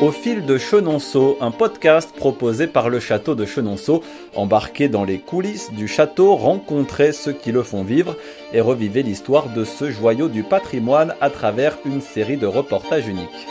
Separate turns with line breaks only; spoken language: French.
Au fil de Chenonceau, un podcast proposé par le château de Chenonceau, embarqué dans les coulisses du château, rencontrer ceux qui le font vivre et revivez l'histoire de ce joyau du patrimoine à travers une série de reportages uniques.